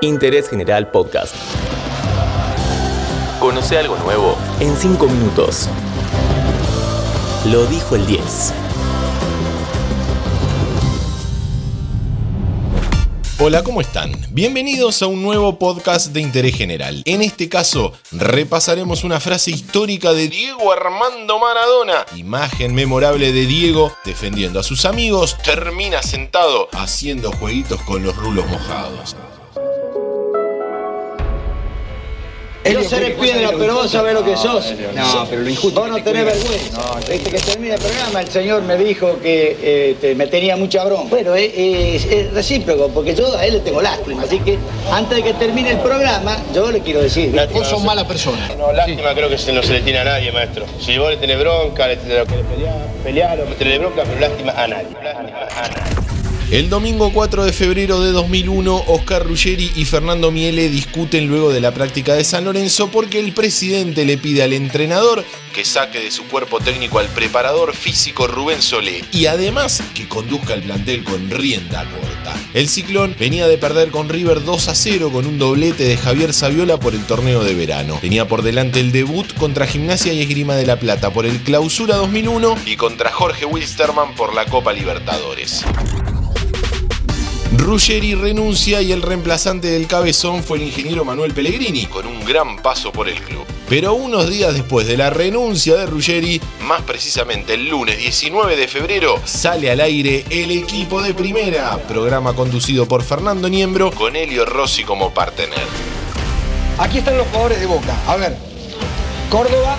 Interés General Podcast. Conoce algo nuevo en 5 minutos. Lo dijo el 10. Hola, ¿cómo están? Bienvenidos a un nuevo podcast de interés general. En este caso, repasaremos una frase histórica de Diego Armando Maradona. Imagen memorable de Diego defendiendo a sus amigos, termina sentado haciendo jueguitos con los rulos mojados. Yo seré piedra, pero vos sabés lo que sos. No, pero lo injusto. Vos no tenés vergüenza. No, Desde que termina el programa, el señor me dijo que eh, te- me tenía mucha broma. Bueno, es, es- es recíproco, porque yo a él le tengo lástima. Así que antes de que termine el programa, yo le quiero decir. Vos sos mala persona. No, lástima creo que se- no se le tiene a nadie, maestro. Si vos le tenés bronca, le tenés que pelear, pelear o meterle bronca, pero lástima a nadie. Lástima a nadie. El domingo 4 de febrero de 2001, Oscar Ruggeri y Fernando Miele discuten luego de la práctica de San Lorenzo porque el presidente le pide al entrenador que saque de su cuerpo técnico al preparador físico Rubén Solé y además que conduzca el plantel con rienda corta. El ciclón venía de perder con River 2 a 0 con un doblete de Javier Saviola por el torneo de verano. Tenía por delante el debut contra Gimnasia y Esgrima de la Plata por el Clausura 2001 y contra Jorge Wilstermann por la Copa Libertadores. Ruggeri renuncia y el reemplazante del cabezón fue el ingeniero Manuel Pellegrini, con un gran paso por el club. Pero unos días después de la renuncia de Ruggeri, más precisamente el lunes 19 de febrero, sale al aire El Equipo de Primera, programa conducido por Fernando Niembro, con Elio Rossi como partener. Aquí están los jugadores de Boca. A ver. Córdoba.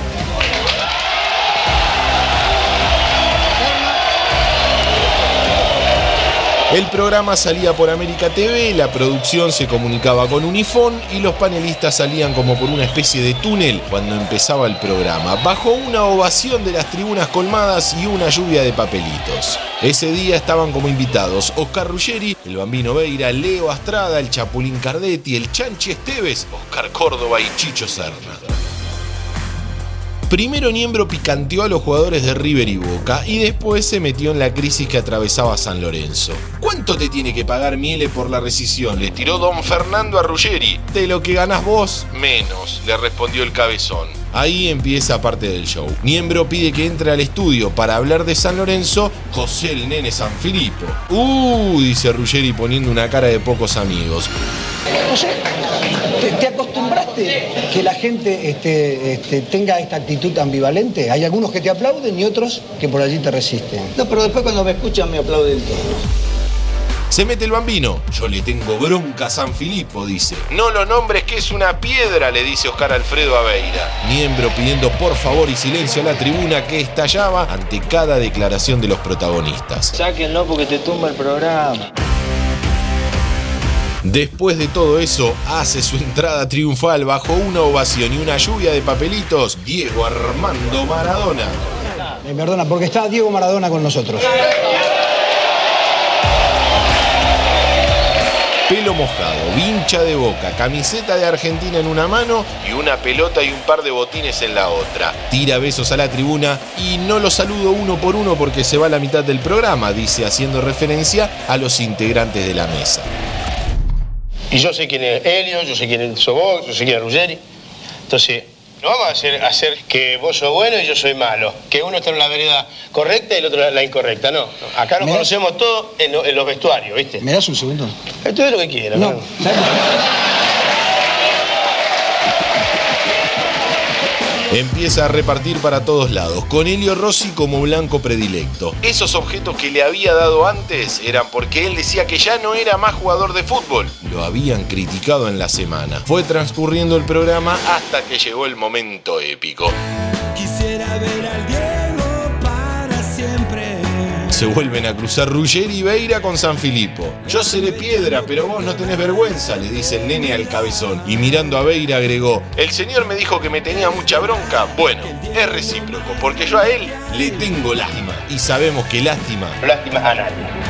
El programa salía por América TV, la producción se comunicaba con Unifón y los panelistas salían como por una especie de túnel cuando empezaba el programa, bajo una ovación de las tribunas colmadas y una lluvia de papelitos. Ese día estaban como invitados Oscar Ruggeri, el Bambino Veira, Leo Astrada, el Chapulín Cardetti, el Chanchi Esteves, Oscar Córdoba y Chicho Serna. Primero Niembro picanteó a los jugadores de River y Boca y después se metió en la crisis que atravesaba San Lorenzo. ¿Cuánto te tiene que pagar Miele por la rescisión? Le tiró don Fernando a Ruggeri. De lo que ganas vos, menos, le respondió el cabezón. Ahí empieza parte del show. Niembro pide que entre al estudio para hablar de San Lorenzo José el Nene Sanfilippo. Uh, dice Ruggeri poniendo una cara de pocos amigos. ¿Te, te acostumbraste que la gente este, este, tenga esta actitud ambivalente? Hay algunos que te aplauden y otros que por allí te resisten. No, pero después cuando me escuchan me aplauden todos. Se mete el bambino. Yo le tengo bronca a San Filipo, dice. No lo nombres que es una piedra, le dice Oscar Alfredo Aveira. Miembro pidiendo por favor y silencio a la tribuna que estallaba ante cada declaración de los protagonistas. Sáquenlo porque te tumba el programa. Después de todo eso, hace su entrada triunfal bajo una ovación y una lluvia de papelitos, Diego Armando Maradona. Me perdona, porque está Diego Maradona con nosotros. Pelo mojado, vincha de boca, camiseta de Argentina en una mano y una pelota y un par de botines en la otra. Tira besos a la tribuna y no lo saludo uno por uno porque se va a la mitad del programa, dice haciendo referencia a los integrantes de la mesa. Y yo sé quién es Helio, yo sé quién es vos, yo sé quién es Ruggeri. Entonces, no vamos a hacer, hacer que vos sos bueno y yo soy malo. Que uno está en la vereda correcta y el otro en la incorrecta. No, acá nos conocemos todos en, lo- en los vestuarios, ¿viste? ¿Me das un segundo? Esto es lo que quieras. No. Empieza a repartir para todos lados, con Helio Rossi como blanco predilecto. Esos objetos que le había dado antes eran porque él decía que ya no era más jugador de fútbol. Lo habían criticado en la semana. Fue transcurriendo el programa hasta que llegó el momento épico. Quisiera ver Se vuelven a cruzar Ruggeri y Beira con San Filipo. Yo seré piedra, pero vos no tenés vergüenza, le dice el nene al cabezón. Y mirando a Beira agregó, el señor me dijo que me tenía mucha bronca. Bueno, es recíproco, porque yo a él le tengo lástima. Y sabemos que lástima lástima a nadie.